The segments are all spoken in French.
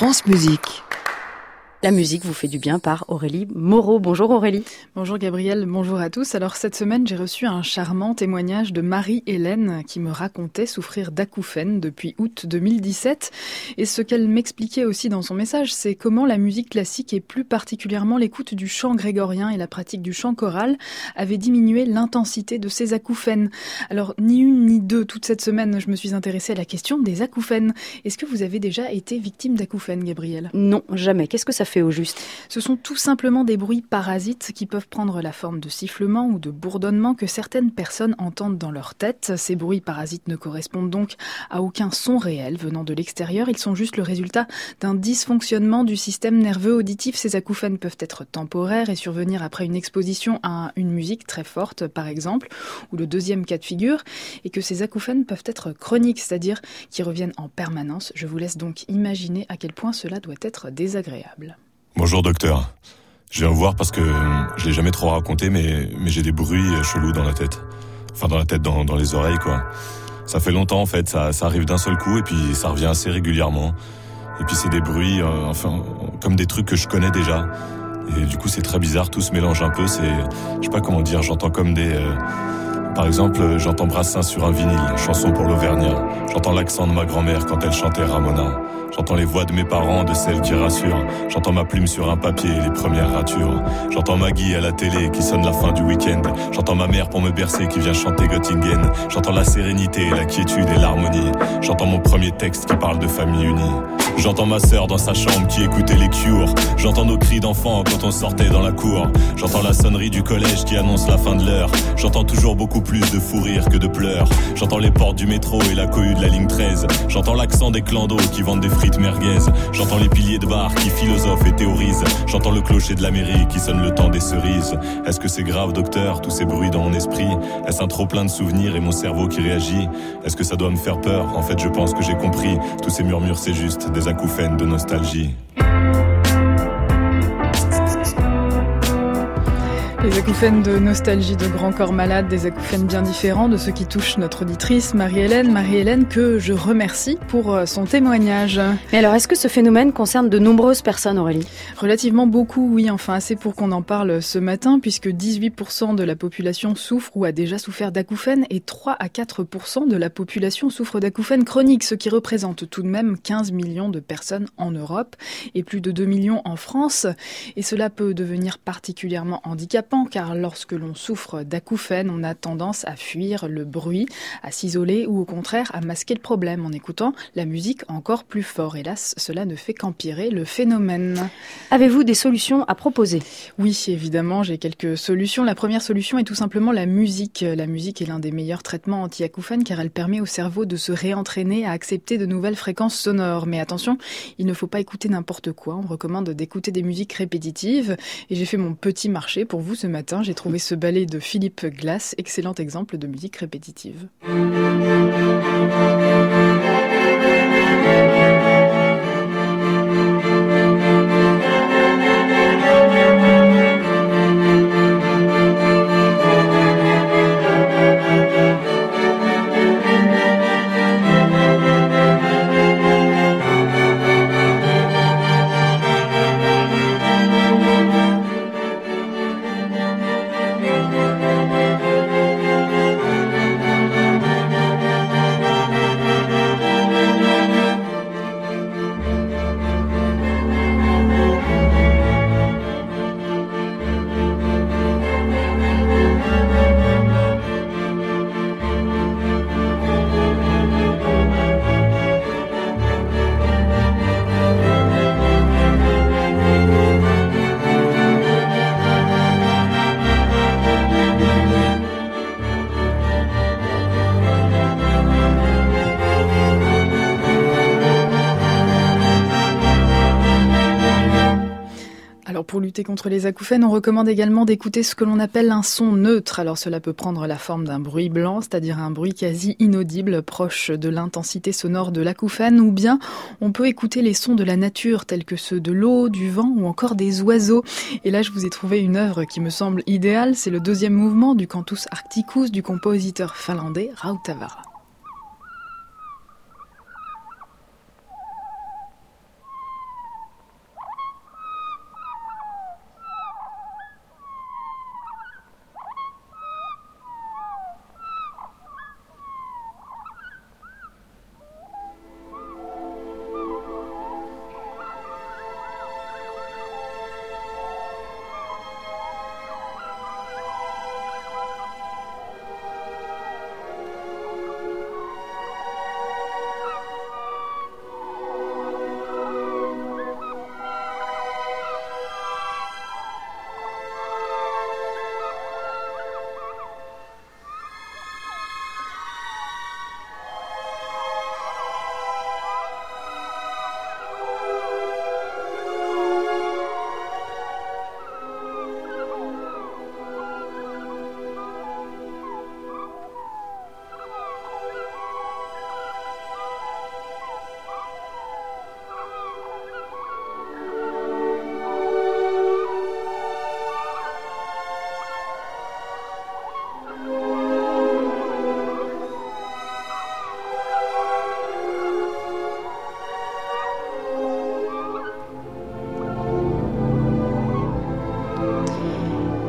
France Musique. La musique vous fait du bien par Aurélie Moreau. Bonjour Aurélie. Bonjour Gabriel, bonjour à tous. Alors cette semaine, j'ai reçu un charmant témoignage de Marie-Hélène qui me racontait souffrir d'acouphènes depuis août 2017. Et ce qu'elle m'expliquait aussi dans son message, c'est comment la musique classique et plus particulièrement l'écoute du chant grégorien et la pratique du chant choral avaient diminué l'intensité de ces acouphènes. Alors ni une ni deux, toute cette semaine, je me suis intéressée à la question des acouphènes. Est-ce que vous avez déjà été victime d'acouphènes, Gabriel? Non, jamais. Qu'est-ce que ça fait Ce sont tout simplement des bruits parasites qui peuvent prendre la forme de sifflement ou de bourdonnement que certaines personnes entendent dans leur tête. Ces bruits parasites ne correspondent donc à aucun son réel venant de l'extérieur, ils sont juste le résultat d'un dysfonctionnement du système nerveux auditif. Ces acouphènes peuvent être temporaires et survenir après une exposition à une musique très forte par exemple, ou le deuxième cas de figure, et que ces acouphènes peuvent être chroniques, c'est-à-dire qui reviennent en permanence. Je vous laisse donc imaginer à quel point cela doit être désagréable. Bonjour docteur. Je viens vous voir parce que je l'ai jamais trop raconté, mais, mais j'ai des bruits chelous dans la tête. Enfin, dans la tête, dans, les oreilles, quoi. Ça fait longtemps, en fait. Ça, ça arrive d'un seul coup et puis ça revient assez régulièrement. Et puis c'est des bruits, euh, enfin, comme des trucs que je connais déjà. Et du coup, c'est très bizarre, tout se mélange un peu. C'est, je sais pas comment dire, j'entends comme des. Euh, par exemple, j'entends Brassin sur un vinyle, chanson pour l'Auvergnat. J'entends l'accent de ma grand-mère quand elle chantait Ramona. J'entends les voix de mes parents, de celles qui rassurent. J'entends ma plume sur un papier les premières ratures. J'entends Maggie à la télé qui sonne la fin du week-end. J'entends ma mère pour me bercer qui vient chanter Göttingen. J'entends la sérénité, la quiétude et l'harmonie. J'entends mon premier texte qui parle de famille unie. J'entends ma sœur dans sa chambre qui écoutait les cures. J'entends nos cris d'enfants quand on sortait dans la cour. J'entends la sonnerie du collège qui annonce la fin de l'heure. J'entends toujours beaucoup plus de fou rire que de pleurs. J'entends les portes du métro et la cohue de la ligne 13. J'entends l'accent des clandos qui vendent des frites merguez. J'entends les piliers de bar qui philosophent et théorisent. J'entends le clocher de la mairie qui sonne le temps des cerises. Est-ce que c'est grave, docteur, tous ces bruits dans mon esprit? Est-ce un trop plein de souvenirs et mon cerveau qui réagit? Est-ce que ça doit me faire peur? En fait, je pense que j'ai compris. Tous ces murmures, c'est juste des acouphènes de nostalgie. Les acouphènes de nostalgie de Grand Corps Malade, des acouphènes bien différents de ceux qui touchent notre auditrice Marie-Hélène. Marie-Hélène que je remercie pour euh, son témoignage. Mais alors, est-ce que ce phénomène concerne de nombreuses personnes, Aurélie? Relativement beaucoup, oui, enfin assez pour qu'on en parle ce matin, puisque 18% de la population souffre ou a déjà souffert d'acouphènes et 3 à 4% de la population souffre d'acouphènes chroniques, ce qui représente tout de même 15 millions de personnes en Europe et plus de 2 millions en France. Et cela peut devenir particulièrement handicapant car lorsque l'on souffre d'acouphènes, on a tendance à fuir le bruit, à s'isoler ou au contraire à masquer le problème en écoutant la musique encore plus fort. Hélas, cela ne fait qu'empirer le phénomène. Avez-vous des solutions à proposer? Oui, évidemment, j'ai quelques solutions. La première solution est tout simplement la musique. La musique est l'un des meilleurs traitements anti-acouphènes car elle permet au cerveau de se réentraîner à accepter de nouvelles fréquences sonores. Mais attention, il ne faut pas écouter n'importe quoi. On recommande d'écouter des musiques répétitives et j'ai fait mon petit marché pour vous ce matin, j'ai trouvé ce ballet de Philippe Glass, excellent exemple de musique répétitive. Pour lutter contre les acouphènes, on recommande également d'écouter ce que l'on appelle un son neutre. Alors cela peut prendre la forme d'un bruit blanc, c'est-à-dire un bruit quasi inaudible, proche de l'intensité sonore de l'acouphène, ou bien on peut écouter les sons de la nature, tels que ceux de l'eau, du vent ou encore des oiseaux. Et là, je vous ai trouvé une œuvre qui me semble idéale, c'est le deuxième mouvement du Cantus Arcticus du compositeur finlandais Rautavaara.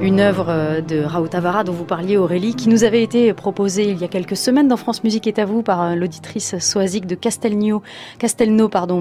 Une œuvre euh, de Raoult Tavara dont vous parliez Aurélie, qui nous avait été proposée il y a quelques semaines dans France Musique est à vous par euh, l'auditrice soisique de Castelnau, Castelnau pardon,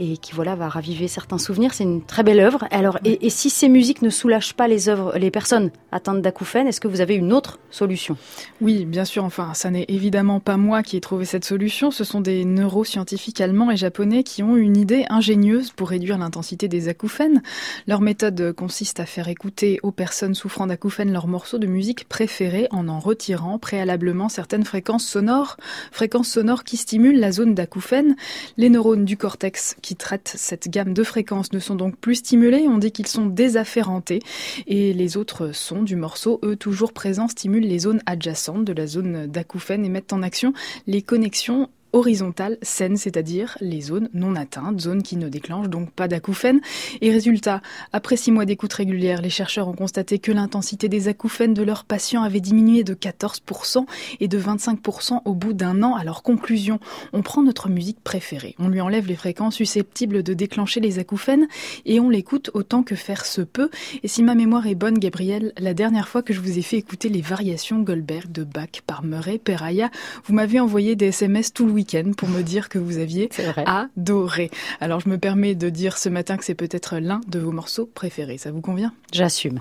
et qui voilà va raviver certains souvenirs. C'est une très belle œuvre. Alors, et, si ces musiques ne soulagent pas les œuvres, les personnes atteintes d'acouphènes, est-ce que vous avez une autre solution? Oui, bien sûr. Enfin, ça n'est évidemment pas moi qui ai trouvé cette solution. Ce sont des neuroscientifiques allemands et japonais qui ont une idée ingénieuse pour réduire l'intensité des acouphènes. Leur méthode consiste à faire écouter aux personnes souffrant d'acouphènes leurs morceaux de musique préférés en en retirant préalablement certaines fréquences sonores, fréquences sonores qui stimulent la zone d'acouphène. Les neurones du cortex qui traitent cette gamme de fréquences ne sont donc plus stimulés, on dit qu'ils sont désafférentés. Et les autres sons du morceau, eux toujours présents, stimulent les zones adjacentes de la zone d'acouphène et mettent en action les connexions horizontale saine, c'est-à-dire les zones non atteintes, zones qui ne déclenchent donc pas d'acouphènes. Et résultat, après six mois d'écoute régulière, les chercheurs ont constaté que l'intensité des acouphènes de leurs patients avait diminué de 14% et de 25% au bout d'un an. Alors conclusion, on prend notre musique préférée, on lui enlève les fréquences susceptibles de déclencher les acouphènes et on l'écoute autant que faire se peut. Et si ma mémoire est bonne, Gabriel, la dernière fois que je vous ai fait écouter les variations Goldberg de Bach par Murray Peraya, vous m'avez envoyé des SMS tout le week pour me dire que vous aviez adoré. Alors je me permets de dire ce matin que c'est peut-être l'un de vos morceaux préférés. Ça vous convient? J'assume.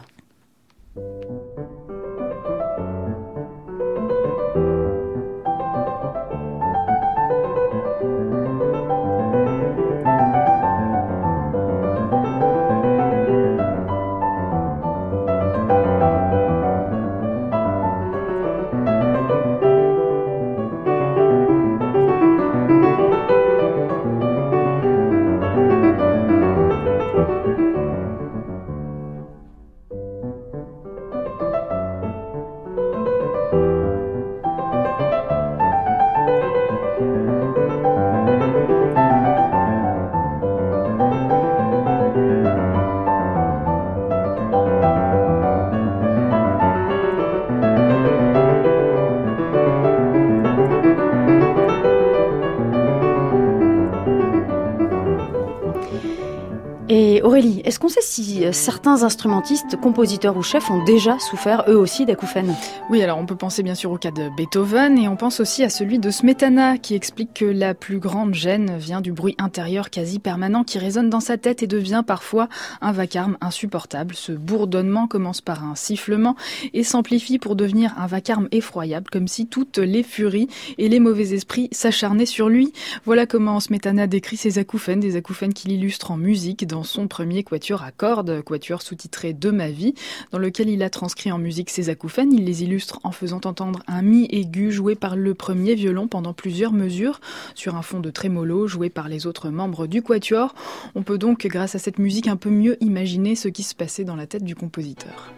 Aurélie, est-ce qu'on sait si euh, certains instrumentistes, compositeurs ou chefs ont déjà souffert eux aussi d'acouphènes? Oui, alors on peut penser bien sûr au cas de Beethoven et on pense aussi à celui de Smetana qui explique que la plus grande gêne vient du bruit intérieur quasi permanent qui résonne dans sa tête et devient parfois un vacarme insupportable. Ce bourdonnement commence par un sifflement et s'amplifie pour devenir un vacarme effroyable comme si toutes les furies et les mauvais esprits s'acharnaient sur lui. Voilà comment Smetana décrit ses acouphènes, des acouphènes qu'il illustre en musique son premier quatuor à cordes, quatuor sous-titré De ma vie, dans lequel il a transcrit en musique ses acouphènes. Il les illustre en faisant entendre un mi aigu joué par le premier violon pendant plusieurs mesures sur un fond de trémolo joué par les autres membres du quatuor. On peut donc, grâce à cette musique, un peu mieux imaginer ce qui se passait dans la tête du compositeur.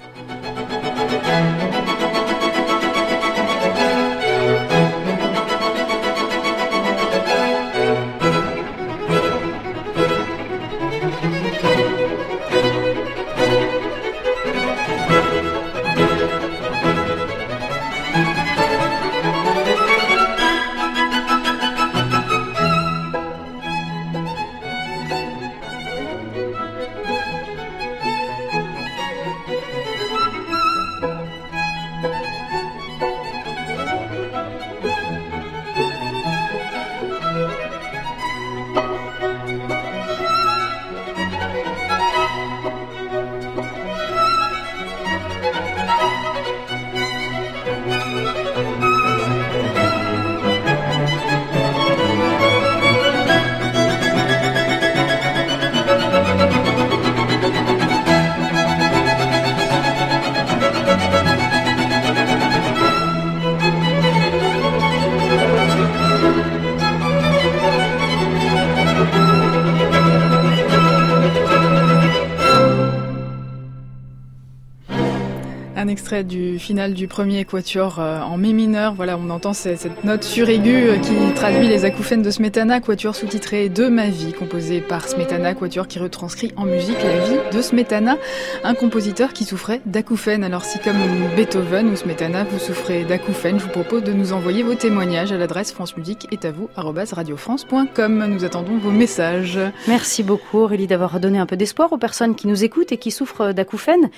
Du final du premier quatuor euh, en mi mineur. Voilà, on entend cette note suraiguë euh, qui traduit les acouphènes de Smetana, quatuor sous-titré De ma vie, composé par Smetana, quatuor qui retranscrit en musique la vie de Smetana, un compositeur qui souffrait d'acouphènes. Alors si comme Beethoven ou Smetana, vous souffrez d'acouphènes, je vous propose de nous envoyer vos témoignages à l'adresse France Musique est à vous radiofrance.com. Nous attendons vos messages. Merci beaucoup Aurélie d'avoir donné un peu d'espoir aux personnes qui nous écoutent et qui souffrent d'acouphènes.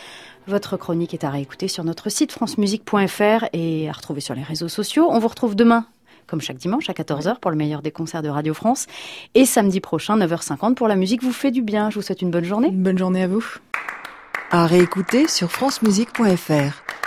Votre chronique est à réécouter sur notre site francemusique.fr et à retrouver sur les réseaux sociaux. On vous retrouve demain comme chaque dimanche à 14h pour le meilleur des concerts de Radio France. Et samedi prochain, 9h50 pour la musique vous fait du bien. Je vous souhaite une bonne journée. bonne journée à vous. À réécouter sur francemusique.fr.